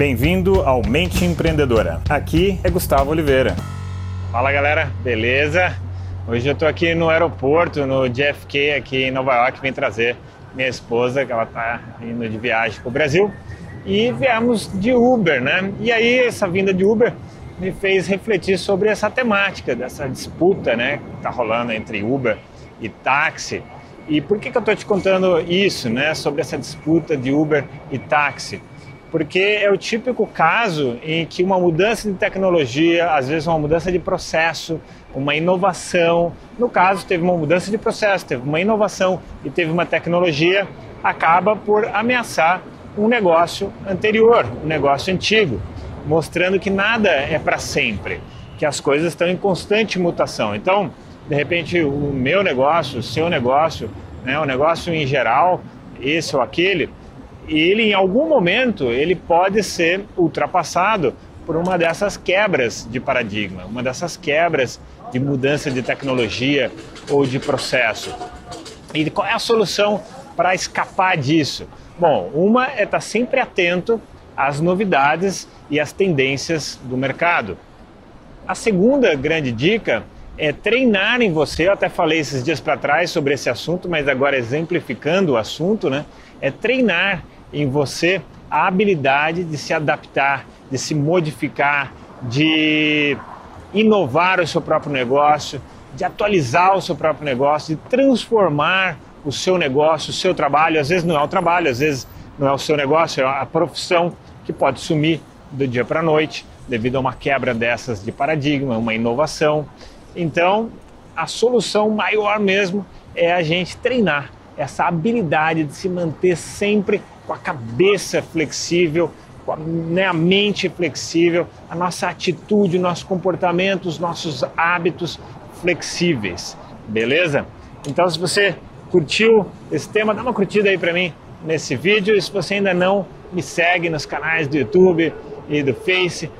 Bem-vindo ao Mente Empreendedora. Aqui é Gustavo Oliveira. Fala galera, beleza? Hoje eu tô aqui no aeroporto, no JFK, aqui em Nova York, vim trazer minha esposa, que ela tá indo de viagem para o Brasil. E viemos de Uber, né? E aí essa vinda de Uber me fez refletir sobre essa temática, dessa disputa, né? Que tá rolando entre Uber e táxi. E por que, que eu estou te contando isso, né? Sobre essa disputa de Uber e táxi? Porque é o típico caso em que uma mudança de tecnologia, às vezes uma mudança de processo, uma inovação, no caso teve uma mudança de processo, teve uma inovação e teve uma tecnologia, acaba por ameaçar um negócio anterior, um negócio antigo, mostrando que nada é para sempre, que as coisas estão em constante mutação. Então, de repente, o meu negócio, o seu negócio, né, o negócio em geral, esse ou aquele, ele em algum momento ele pode ser ultrapassado por uma dessas quebras de paradigma, uma dessas quebras de mudança de tecnologia ou de processo. E qual é a solução para escapar disso? Bom, uma é estar sempre atento às novidades e às tendências do mercado. A segunda grande dica é treinar em você. Eu até falei esses dias para trás sobre esse assunto, mas agora exemplificando o assunto, né? É treinar em você a habilidade de se adaptar, de se modificar, de inovar o seu próprio negócio, de atualizar o seu próprio negócio, de transformar o seu negócio, o seu trabalho. Às vezes não é o trabalho, às vezes não é o seu negócio, é a profissão que pode sumir do dia para a noite devido a uma quebra dessas de paradigma, uma inovação. Então, a solução maior mesmo é a gente treinar essa habilidade de se manter sempre com a cabeça flexível, com a, né, a mente flexível, a nossa atitude, o nosso comportamento, os nossos hábitos flexíveis, beleza? Então, se você curtiu esse tema, dá uma curtida aí para mim nesse vídeo. E se você ainda não me segue nos canais do YouTube e do Face,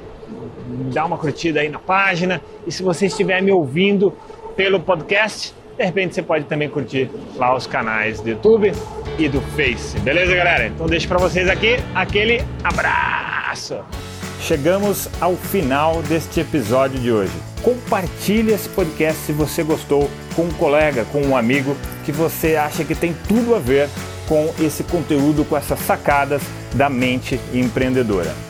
dá uma curtida aí na página. E se você estiver me ouvindo pelo podcast, de repente você pode também curtir lá os canais do YouTube e do Face. Beleza, galera? Então deixo para vocês aqui aquele abraço. Chegamos ao final deste episódio de hoje. Compartilhe esse podcast se você gostou com um colega, com um amigo que você acha que tem tudo a ver com esse conteúdo, com essas sacadas da mente empreendedora.